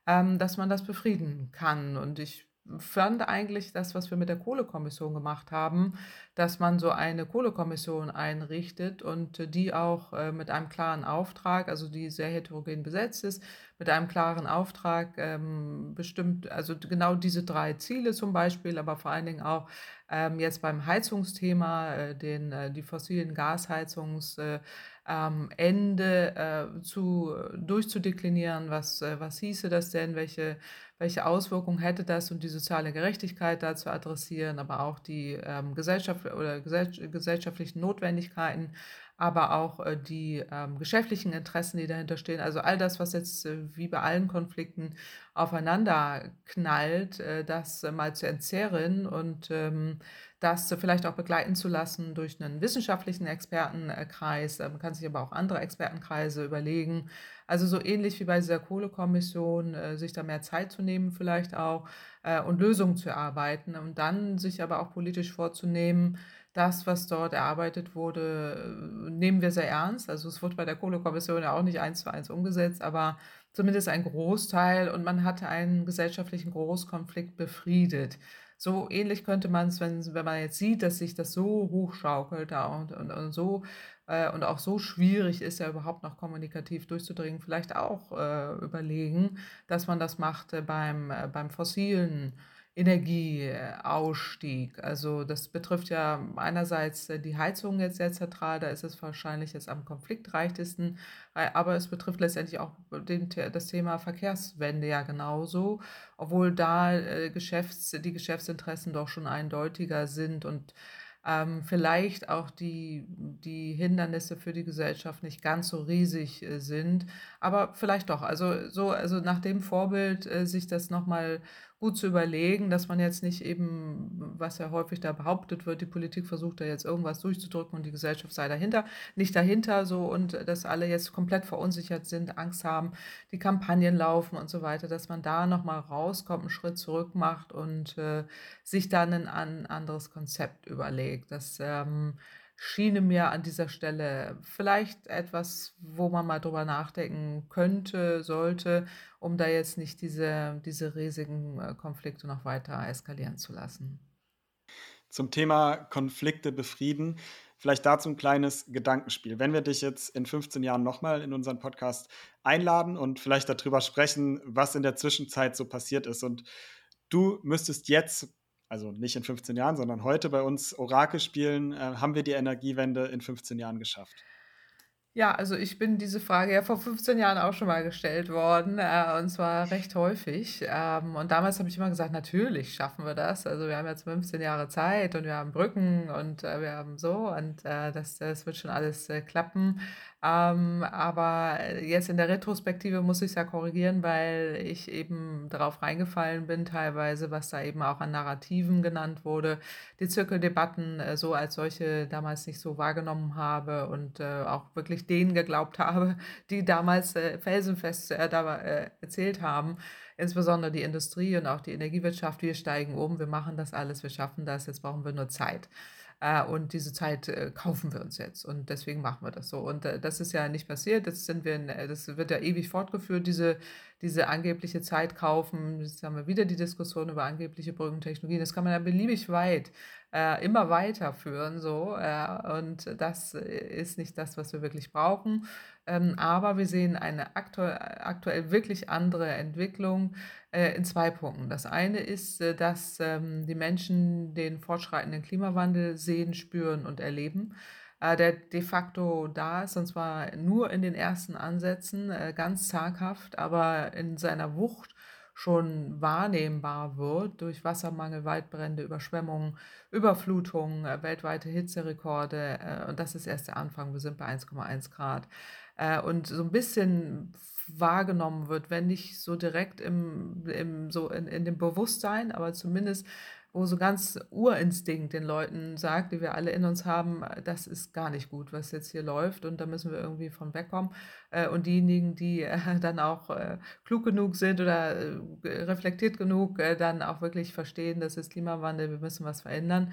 ähm, dass man das befrieden kann. Und ich fand eigentlich das, was wir mit der Kohlekommission gemacht haben, dass man so eine Kohlekommission einrichtet und die auch äh, mit einem klaren Auftrag, also die sehr heterogen besetzt ist, mit einem klaren Auftrag ähm, bestimmt, also genau diese drei Ziele zum Beispiel, aber vor allen Dingen auch ähm, jetzt beim Heizungsthema, äh, den, äh, die fossilen Gasheizungsende äh, zu, durchzudeklinieren. Was, äh, was hieße das denn? Welche, welche Auswirkungen hätte das und die soziale Gerechtigkeit da zu adressieren, aber auch die ähm, Gesellschaft oder gesell gesellschaftlichen Notwendigkeiten aber auch äh, die ähm, geschäftlichen Interessen, die dahinter stehen. Also all das, was jetzt äh, wie bei allen Konflikten aufeinander knallt, äh, das äh, mal zu entzerren und ähm, das vielleicht auch begleiten zu lassen durch einen wissenschaftlichen Expertenkreis. Man kann sich aber auch andere Expertenkreise überlegen. Also so ähnlich wie bei dieser Kohlekommission, äh, sich da mehr Zeit zu nehmen vielleicht auch äh, und Lösungen zu erarbeiten und dann sich aber auch politisch vorzunehmen, das, was dort erarbeitet wurde, nehmen wir sehr ernst. Also es wurde bei der Kohlekommission ja auch nicht eins zu eins umgesetzt, aber zumindest ein Großteil und man hatte einen gesellschaftlichen Großkonflikt befriedet. So ähnlich könnte man es, wenn, wenn man jetzt sieht, dass sich das so hochschaukelt da und, und, und so äh, und auch so schwierig ist, ja überhaupt noch kommunikativ durchzudringen, vielleicht auch äh, überlegen, dass man das macht äh, beim, beim fossilen Energieausstieg. Also das betrifft ja einerseits äh, die Heizung jetzt sehr zentral, da ist es wahrscheinlich jetzt am konfliktreichtesten, äh, aber es betrifft letztendlich auch den, das Thema Verkehrswende ja genauso, obwohl da äh, Geschäfts-, die Geschäftsinteressen doch schon eindeutiger sind und ähm, vielleicht auch die, die Hindernisse für die Gesellschaft nicht ganz so riesig äh, sind, aber vielleicht doch. Also so, also nach dem Vorbild äh, sich das nochmal gut zu überlegen, dass man jetzt nicht eben, was ja häufig da behauptet wird, die Politik versucht da jetzt irgendwas durchzudrücken und die Gesellschaft sei dahinter, nicht dahinter so und dass alle jetzt komplett verunsichert sind, Angst haben, die Kampagnen laufen und so weiter, dass man da nochmal rauskommt, einen Schritt zurück macht und äh, sich dann ein, ein anderes Konzept überlegt. Das ähm, schiene mir an dieser Stelle vielleicht etwas, wo man mal drüber nachdenken könnte, sollte, um da jetzt nicht diese, diese riesigen äh, Konflikte noch weiter eskalieren zu lassen. Zum Thema Konflikte befrieden, vielleicht dazu ein kleines Gedankenspiel. Wenn wir dich jetzt in 15 Jahren nochmal in unseren Podcast einladen und vielleicht darüber sprechen, was in der Zwischenzeit so passiert ist und du müsstest jetzt also nicht in 15 Jahren, sondern heute bei uns Orakel spielen, äh, haben wir die Energiewende in 15 Jahren geschafft? Ja, also ich bin diese Frage ja vor 15 Jahren auch schon mal gestellt worden, äh, und zwar recht häufig. Ähm, und damals habe ich immer gesagt, natürlich schaffen wir das. Also wir haben jetzt 15 Jahre Zeit und wir haben Brücken und äh, wir haben so und äh, das, das wird schon alles äh, klappen. Ähm, aber jetzt in der Retrospektive muss ich es ja korrigieren, weil ich eben darauf reingefallen bin, teilweise, was da eben auch an Narrativen genannt wurde, die Zirkeldebatten äh, so als solche damals nicht so wahrgenommen habe und äh, auch wirklich denen geglaubt habe, die damals äh, felsenfest äh, da, äh, erzählt haben, insbesondere die Industrie und auch die Energiewirtschaft, wir steigen um, wir machen das alles, wir schaffen das, jetzt brauchen wir nur Zeit. Äh, und diese Zeit äh, kaufen wir uns jetzt und deswegen machen wir das so. Und äh, das ist ja nicht passiert, das, sind wir, das wird ja ewig fortgeführt, diese, diese angebliche Zeit kaufen. Jetzt haben wir wieder die Diskussion über angebliche Brückentechnologien. Das kann man ja beliebig weit immer weiterführen. So, und das ist nicht das, was wir wirklich brauchen. Ähm, aber wir sehen eine aktu aktuell wirklich andere Entwicklung in zwei Punkten. Das eine ist, äh, dass ähm, die Menschen den fortschreitenden Klimawandel sehen, spüren und erleben äh, der de facto da ist, und zwar nur in den ersten Ansätzen, äh, ganz zaghaft, aber in seiner Wucht schon wahrnehmbar wird durch Wassermangel, Waldbrände, Überschwemmungen, Überflutungen, äh, weltweite Hitzerekorde. Äh, und das ist erst der Anfang. Wir sind bei 1,1 Grad. Äh, und so ein bisschen wahrgenommen wird, wenn nicht so direkt im, im so in, in dem Bewusstsein, aber zumindest wo so ganz Urinstinkt den Leuten sagt, die wir alle in uns haben, das ist gar nicht gut, was jetzt hier läuft und da müssen wir irgendwie von wegkommen. Äh, und diejenigen, die äh, dann auch äh, klug genug sind oder reflektiert genug, dann auch wirklich verstehen, das ist Klimawandel, wir müssen was verändern,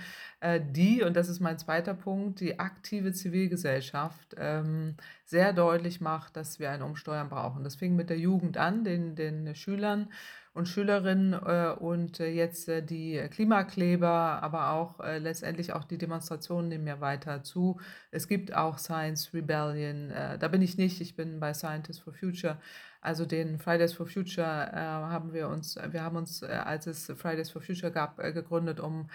die, und das ist mein zweiter Punkt, die aktive Zivilgesellschaft ähm, sehr deutlich macht, dass wir ein Umsteuern brauchen. Das fing mit der Jugend an, den, den Schülern und Schülerinnen äh, und äh, jetzt äh, die Klimakleber, aber auch äh, letztendlich auch die Demonstrationen nehmen ja weiter zu. Es gibt auch Science Rebellion. Äh, da bin ich nicht, ich bin bei Scientists for Future. Also den Fridays for Future äh, haben wir uns, wir haben uns, als es Fridays for Future gab, gegründet, um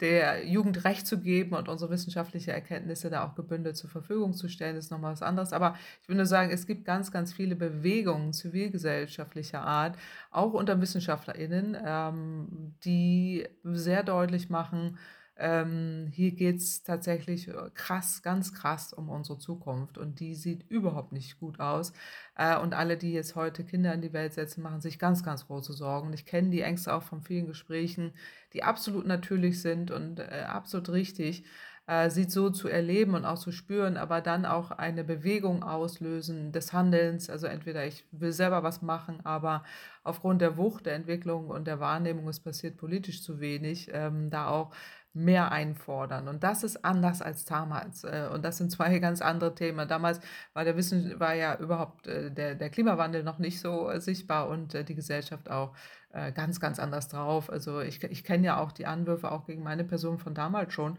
der Jugend Recht zu geben und unsere wissenschaftliche Erkenntnisse da auch gebündelt zur Verfügung zu stellen, ist nochmal was anderes. Aber ich will nur sagen, es gibt ganz, ganz viele Bewegungen zivilgesellschaftlicher Art, auch unter WissenschaftlerInnen, ähm, die sehr deutlich machen, ähm, hier geht es tatsächlich äh, krass, ganz krass um unsere Zukunft und die sieht überhaupt nicht gut aus. Äh, und alle, die jetzt heute Kinder in die Welt setzen, machen sich ganz, ganz große Sorgen. Ich kenne die Ängste auch von vielen Gesprächen, die absolut natürlich sind und äh, absolut richtig äh, sie so zu erleben und auch zu spüren, aber dann auch eine Bewegung auslösen des Handelns. Also entweder ich will selber was machen, aber aufgrund der Wucht der Entwicklung und der Wahrnehmung, es passiert politisch zu wenig, ähm, da auch mehr einfordern. Und das ist anders als damals. Äh, und das sind zwei ganz andere Themen. Damals war der Wissen, war ja überhaupt äh, der, der Klimawandel noch nicht so äh, sichtbar und die Gesellschaft auch ganz, ganz anders drauf. Also ich, ich kenne ja auch die Anwürfe auch gegen meine Person von damals schon.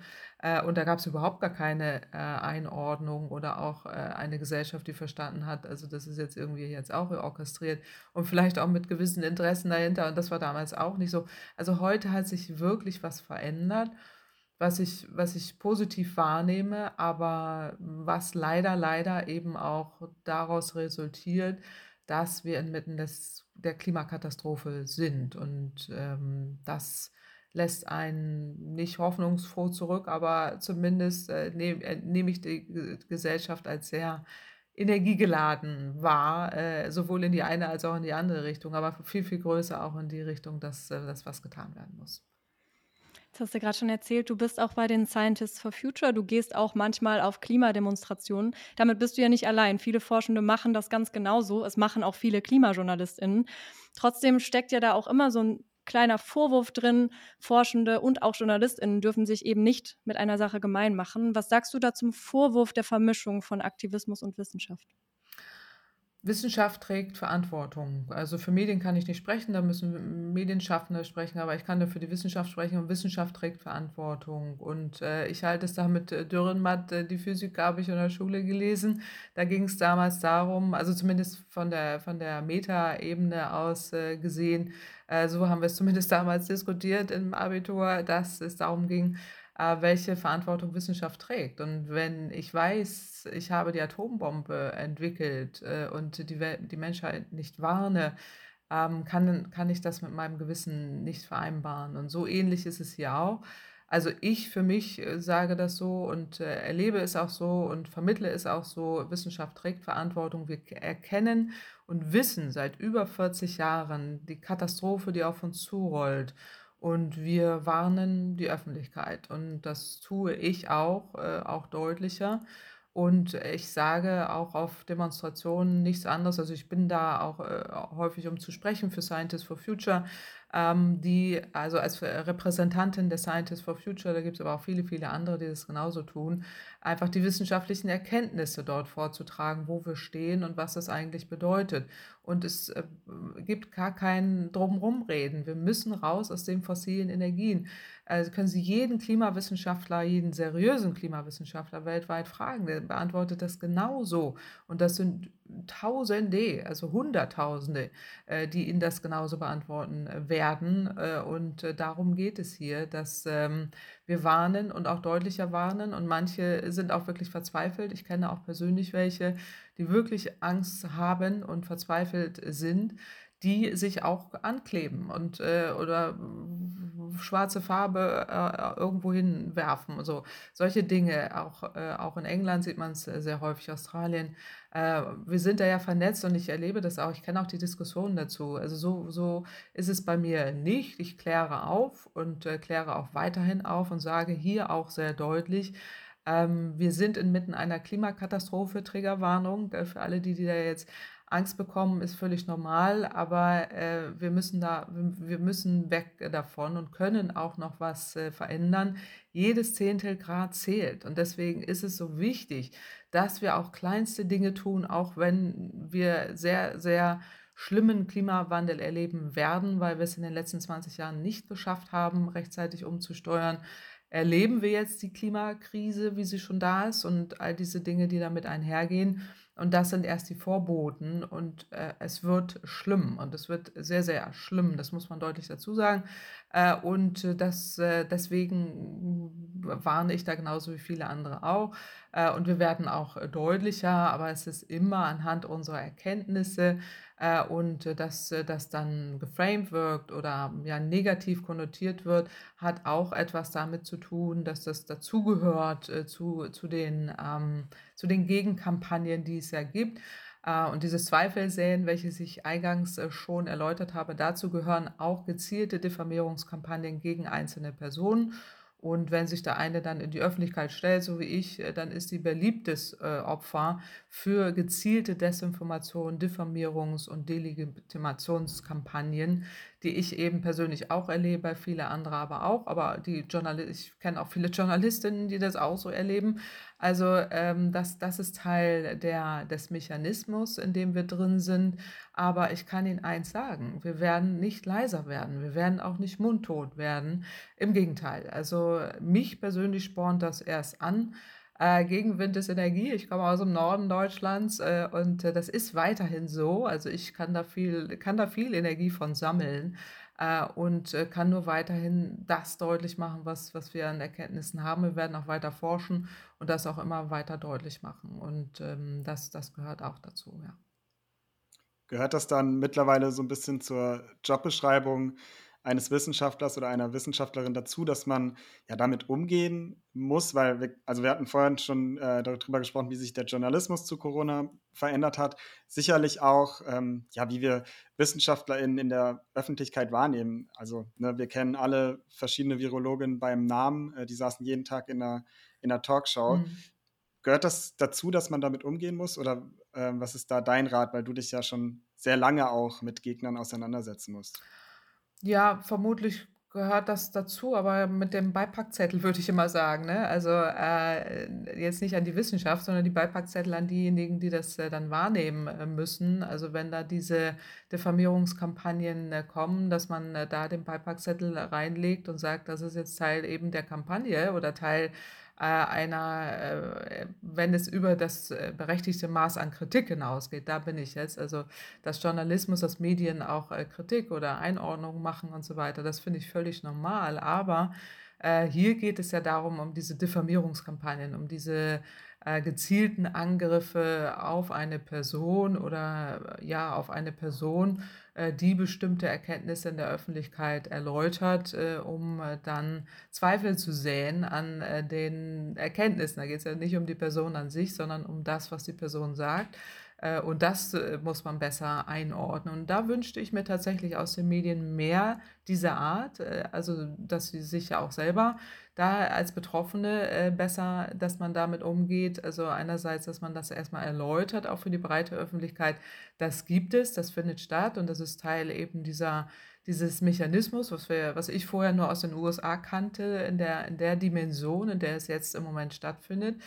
Und da gab es überhaupt gar keine Einordnung oder auch eine Gesellschaft, die verstanden hat, also das ist jetzt irgendwie jetzt auch orchestriert und vielleicht auch mit gewissen Interessen dahinter. Und das war damals auch nicht so. Also heute hat sich wirklich was verändert was ich, was ich positiv wahrnehme, aber was leider, leider eben auch daraus resultiert, dass wir inmitten des, der Klimakatastrophe sind. Und ähm, das lässt einen nicht hoffnungsfroh zurück, aber zumindest äh, nehme äh, nehm ich die Gesellschaft als sehr energiegeladen wahr, äh, sowohl in die eine als auch in die andere Richtung, aber viel, viel größer auch in die Richtung, dass, äh, dass was getan werden muss. Jetzt hast du gerade schon erzählt, du bist auch bei den Scientists for Future. Du gehst auch manchmal auf Klimademonstrationen. Damit bist du ja nicht allein. Viele Forschende machen das ganz genauso. Es machen auch viele KlimajournalistInnen. Trotzdem steckt ja da auch immer so ein kleiner Vorwurf drin. Forschende und auch JournalistInnen dürfen sich eben nicht mit einer Sache gemein machen. Was sagst du da zum Vorwurf der Vermischung von Aktivismus und Wissenschaft? Wissenschaft trägt Verantwortung. Also für Medien kann ich nicht sprechen, da müssen Medienschaffende sprechen, aber ich kann nur für die Wissenschaft sprechen und Wissenschaft trägt Verantwortung. Und äh, ich halte es da mit äh, Dürrenmatt, äh, die Physik habe ich in der Schule gelesen. Da ging es damals darum, also zumindest von der, von der Meta-Ebene aus äh, gesehen, äh, so haben wir es zumindest damals diskutiert im Abitur, dass es darum ging, welche Verantwortung Wissenschaft trägt. Und wenn ich weiß, ich habe die Atombombe entwickelt äh, und die, die Menschheit nicht warne, ähm, kann, kann ich das mit meinem Gewissen nicht vereinbaren. Und so ähnlich ist es hier auch. Also ich für mich äh, sage das so und äh, erlebe es auch so und vermittle es auch so. Wissenschaft trägt Verantwortung. Wir erkennen und wissen seit über 40 Jahren die Katastrophe, die auf uns zurollt. Und wir warnen die Öffentlichkeit. Und das tue ich auch, äh, auch deutlicher. Und ich sage auch auf Demonstrationen nichts anderes. Also ich bin da auch äh, häufig, um zu sprechen für Scientists for Future ähm, die, also als Repräsentantin der Scientists for Future, da gibt es aber auch viele, viele andere, die das genauso tun, einfach die wissenschaftlichen Erkenntnisse dort vorzutragen, wo wir stehen und was das eigentlich bedeutet. Und es äh, gibt gar kein Drumrumreden. Wir müssen raus aus den fossilen Energien. Also können Sie jeden Klimawissenschaftler, jeden seriösen Klimawissenschaftler weltweit fragen, der beantwortet das genauso. Und das sind Tausende, also Hunderttausende, äh, die Ihnen das genauso beantworten äh, werden. Äh, und darum geht es hier, dass ähm, wir warnen und auch deutlicher warnen. Und manche sind auch wirklich verzweifelt. Ich kenne auch persönlich welche, die wirklich Angst haben und verzweifelt sind die sich auch ankleben und äh, oder schwarze Farbe äh, irgendwo hinwerfen. Also solche Dinge. Auch, äh, auch in England sieht man es sehr häufig, Australien. Äh, wir sind da ja vernetzt und ich erlebe das auch. Ich kenne auch die Diskussionen dazu. Also so, so ist es bei mir nicht. Ich kläre auf und äh, kläre auch weiterhin auf und sage hier auch sehr deutlich, ähm, wir sind inmitten einer Klimakatastrophe, Triggerwarnung äh, für alle, die, die da jetzt Angst bekommen ist völlig normal, aber äh, wir müssen da, wir müssen weg davon und können auch noch was äh, verändern. Jedes Zehntel Grad zählt und deswegen ist es so wichtig, dass wir auch kleinste Dinge tun, auch wenn wir sehr, sehr schlimmen Klimawandel erleben werden, weil wir es in den letzten 20 Jahren nicht geschafft haben, rechtzeitig umzusteuern erleben wir jetzt die Klimakrise, wie sie schon da ist und all diese Dinge, die damit einhergehen. Und das sind erst die Vorboten und äh, es wird schlimm und es wird sehr, sehr schlimm, das muss man deutlich dazu sagen. Äh, und das, äh, deswegen warne ich da genauso wie viele andere auch. Äh, und wir werden auch deutlicher, aber es ist immer anhand unserer Erkenntnisse äh, und äh, dass äh, das dann geframed wirkt oder ja negativ konnotiert wird, hat auch etwas damit zu tun, dass das dazugehört äh, zu, zu, den, ähm, zu den Gegenkampagnen, die es ja gibt. Und dieses Zweifelsehen, welches ich eingangs schon erläutert habe, dazu gehören auch gezielte Diffamierungskampagnen gegen einzelne Personen. Und wenn sich der eine dann in die Öffentlichkeit stellt, so wie ich, äh, dann ist sie beliebtes äh, Opfer für gezielte Desinformation, Diffamierungs- und Delegitimationskampagnen, die ich eben persönlich auch erlebe, viele andere aber auch. Aber die Journal ich kenne auch viele Journalistinnen, die das auch so erleben. Also ähm, das, das ist Teil der, des Mechanismus, in dem wir drin sind. Aber ich kann Ihnen eins sagen, wir werden nicht leiser werden, wir werden auch nicht mundtot werden. Im Gegenteil, also mich persönlich spornt das erst an. Äh, Gegenwind ist Energie. Ich komme aus dem Norden Deutschlands äh, und äh, das ist weiterhin so. Also ich kann da viel, kann da viel Energie von sammeln äh, und äh, kann nur weiterhin das deutlich machen, was, was wir an Erkenntnissen haben. Wir werden auch weiter forschen und das auch immer weiter deutlich machen. Und ähm, das, das gehört auch dazu, ja. Gehört das dann mittlerweile so ein bisschen zur Jobbeschreibung eines Wissenschaftlers oder einer Wissenschaftlerin dazu, dass man ja damit umgehen muss, weil wir, also wir hatten vorhin schon äh, darüber gesprochen, wie sich der Journalismus zu Corona verändert hat. Sicherlich auch, ähm, ja, wie wir WissenschaftlerInnen in der Öffentlichkeit wahrnehmen. Also ne, wir kennen alle verschiedene Virologinnen beim Namen, äh, die saßen jeden Tag in einer, in einer Talkshow. Mhm. Gehört das dazu, dass man damit umgehen muss? Oder äh, was ist da dein Rat, weil du dich ja schon sehr lange auch mit Gegnern auseinandersetzen musst? Ja, vermutlich gehört das dazu, aber mit dem Beipackzettel würde ich immer sagen, ne? Also, äh, jetzt nicht an die Wissenschaft, sondern die Beipackzettel an diejenigen, die das, äh, dann wahrnehmen, äh, müssen. Also, wenn da diese Diffamierungskampagnen, äh, kommen, dass man, äh, da den Beipackzettel reinlegt und sagt, das ist jetzt Teil eben der Kampagne oder Teil einer, äh, wenn es über das äh, berechtigte Maß an Kritik hinausgeht, da bin ich jetzt. Also, dass Journalismus, dass Medien auch Kritik oder Einordnung machen und so weiter, das finde ich völlig normal. Aber hier geht es ja darum, um diese Diffamierungskampagnen, um diese gezielten Angriffe auf eine Person oder ja, auf eine Person äh, die bestimmte Erkenntnisse in der Öffentlichkeit erläutert, äh, um äh, dann Zweifel zu säen an den Erkenntnissen. Da geht es ja nicht um die Person an sich, sondern um das, was die Person sagt. Äh, und das äh, muss man besser einordnen. Und da wünschte ich mir tatsächlich aus den Medien mehr dieser Art, äh, also dass sie sich ja auch selber da als Betroffene besser, dass man damit umgeht. Also einerseits, dass man das erstmal erläutert, auch für die breite Öffentlichkeit. Das gibt es, das findet statt und das ist Teil eben dieser dieses Mechanismus, was, wir, was ich vorher nur aus den USA kannte, in der, in der Dimension, in der es jetzt im Moment stattfindet.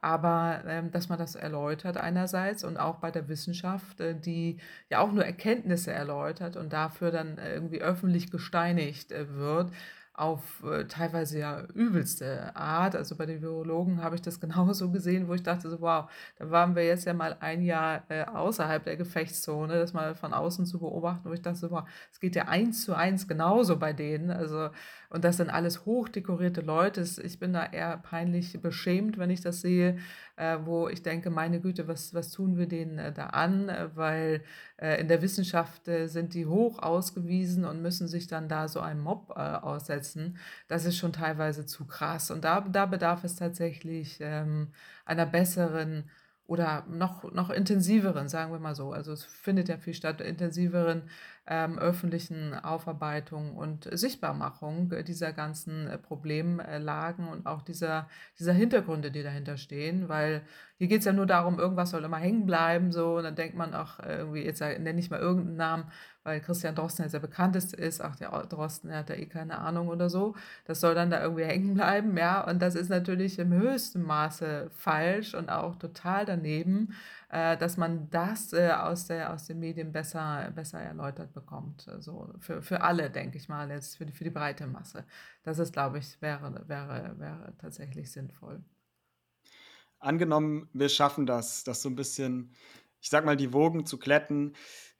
Aber ähm, dass man das erläutert einerseits und auch bei der Wissenschaft, äh, die ja auch nur Erkenntnisse erläutert und dafür dann irgendwie öffentlich gesteinigt äh, wird, auf äh, teilweise ja übelste Art. Also bei den Virologen habe ich das genauso gesehen, wo ich dachte, so, wow, da waren wir jetzt ja mal ein Jahr äh, außerhalb der Gefechtszone, das mal von außen zu beobachten, wo ich dachte, so, wow, es geht ja eins zu eins genauso bei denen. Also, und das sind alles hochdekorierte Leute. Ich bin da eher peinlich beschämt, wenn ich das sehe äh, wo ich denke, meine Güte, was, was tun wir denen äh, da an? Weil äh, in der Wissenschaft sind die hoch ausgewiesen und müssen sich dann da so einem Mob aussetzen. Das ist schon teilweise zu krass. Und da, da bedarf es tatsächlich ähm, einer besseren oder noch, noch intensiveren, sagen wir mal so. Also es findet ja viel statt, intensiveren ähm, öffentlichen Aufarbeitung und Sichtbarmachung dieser ganzen äh, Problemlagen und auch dieser, dieser Hintergründe, die dahinter stehen, weil hier geht es ja nur darum, irgendwas soll immer hängen bleiben, so, und dann denkt man auch irgendwie, jetzt nenne ich mal irgendeinen Namen, weil Christian Drosten ja sehr bekannt ist, ist, ach, der Drosten, der hat da eh keine Ahnung oder so, das soll dann da irgendwie hängen bleiben, ja, und das ist natürlich im höchsten Maße falsch und auch total daneben, äh, dass man das äh, aus, der, aus den Medien besser, besser erläutert bekommt. So für, für alle, denke ich mal, jetzt für die, für die breite Masse. Das ist, glaube ich, wäre, wäre, wäre tatsächlich sinnvoll. Angenommen, wir schaffen das, das so ein bisschen, ich sag mal, die Wogen zu glätten.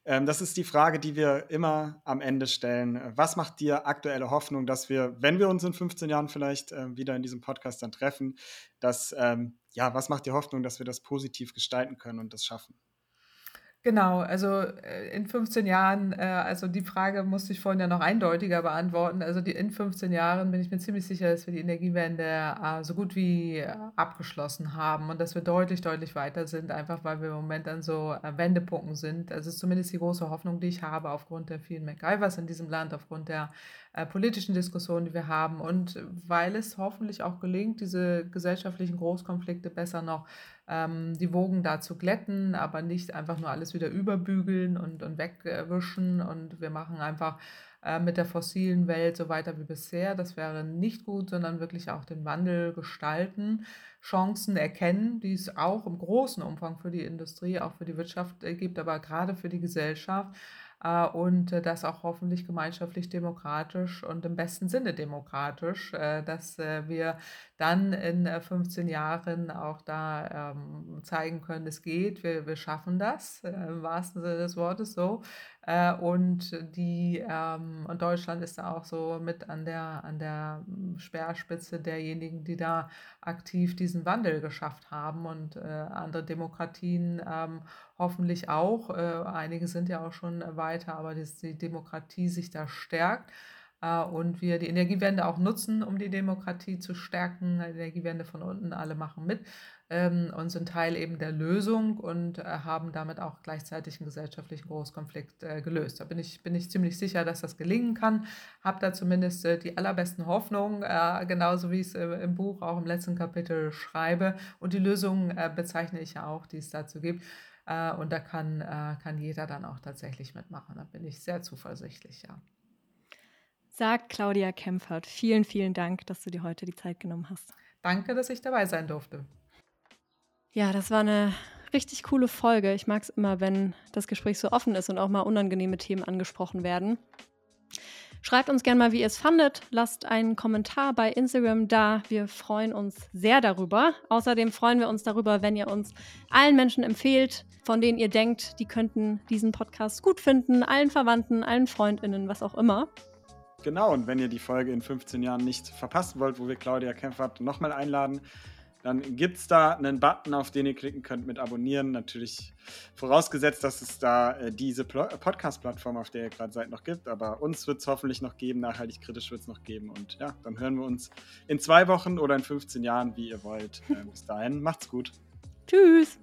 Ähm, das ist die Frage, die wir immer am Ende stellen. Was macht dir aktuelle Hoffnung, dass wir, wenn wir uns in 15 Jahren vielleicht äh, wieder in diesem Podcast dann treffen, dass, ähm, ja, was macht dir Hoffnung, dass wir das positiv gestalten können und das schaffen? Genau, also äh, in 15 Jahren, äh, also die Frage musste ich vorhin ja noch eindeutiger beantworten. Also die, in 15 Jahren bin ich mir ziemlich sicher, dass wir die Energiewende äh, so gut wie abgeschlossen haben und dass wir deutlich, deutlich weiter sind, einfach weil wir im Moment an so Wendepunkten sind. Also ist zumindest die große Hoffnung, die ich habe aufgrund der vielen MacGyvers in diesem Land, aufgrund der politischen Diskussionen, die wir haben und weil es hoffentlich auch gelingt, diese gesellschaftlichen Großkonflikte besser noch ähm, die Wogen da zu glätten, aber nicht einfach nur alles wieder überbügeln und, und wegwischen. Und wir machen einfach äh, mit der fossilen Welt so weiter wie bisher. Das wäre nicht gut, sondern wirklich auch den Wandel gestalten, Chancen erkennen, die es auch im großen Umfang für die Industrie, auch für die Wirtschaft äh, gibt, aber gerade für die Gesellschaft und äh, das auch hoffentlich gemeinschaftlich demokratisch und im besten Sinne demokratisch, äh, dass wir dann in 15 Jahren auch da ähm, zeigen können, es geht, wir, wir schaffen das, im wahrsten Sinne des Wortes so. Und die ähm, und Deutschland ist da auch so mit an der an der Speerspitze derjenigen, die da aktiv diesen Wandel geschafft haben und andere Demokratien ähm, hoffentlich auch. Äh, einige sind ja auch schon weiter, aber dass die Demokratie sich da stärkt äh, und wir die Energiewende auch nutzen, um die Demokratie zu stärken. Die Energiewende von unten, alle machen mit ähm, und sind Teil eben der Lösung und äh, haben damit auch gleichzeitig einen gesellschaftlichen Großkonflikt äh, gelöst. Da bin ich, bin ich ziemlich sicher, dass das gelingen kann. Habe da zumindest äh, die allerbesten Hoffnungen, äh, genauso wie ich es äh, im Buch auch im letzten Kapitel schreibe. Und die Lösungen bezeichne ich ja auch, die es dazu gibt. Äh, und da kann, äh, kann jeder dann auch tatsächlich mitmachen. Da bin ich sehr zuversichtlich, ja. Sagt Claudia Kempfert. Vielen, vielen Dank, dass du dir heute die Zeit genommen hast. Danke, dass ich dabei sein durfte. Ja, das war eine richtig coole Folge. Ich mag es immer, wenn das Gespräch so offen ist und auch mal unangenehme Themen angesprochen werden. Schreibt uns gerne mal, wie ihr es fandet. Lasst einen Kommentar bei Instagram da. Wir freuen uns sehr darüber. Außerdem freuen wir uns darüber, wenn ihr uns allen Menschen empfehlt, von denen ihr denkt, die könnten diesen Podcast gut finden. Allen Verwandten, allen Freundinnen, was auch immer. Genau, und wenn ihr die Folge in 15 Jahren nicht verpassen wollt, wo wir Claudia Kempfert nochmal einladen, dann gibt es da einen Button, auf den ihr klicken könnt mit Abonnieren. Natürlich vorausgesetzt, dass es da äh, diese Podcast-Plattform, auf der ihr gerade seid, noch gibt. Aber uns wird es hoffentlich noch geben, nachhaltig kritisch wird es noch geben. Und ja, dann hören wir uns in zwei Wochen oder in 15 Jahren, wie ihr wollt. Äh, bis dahin, macht's gut. Tschüss.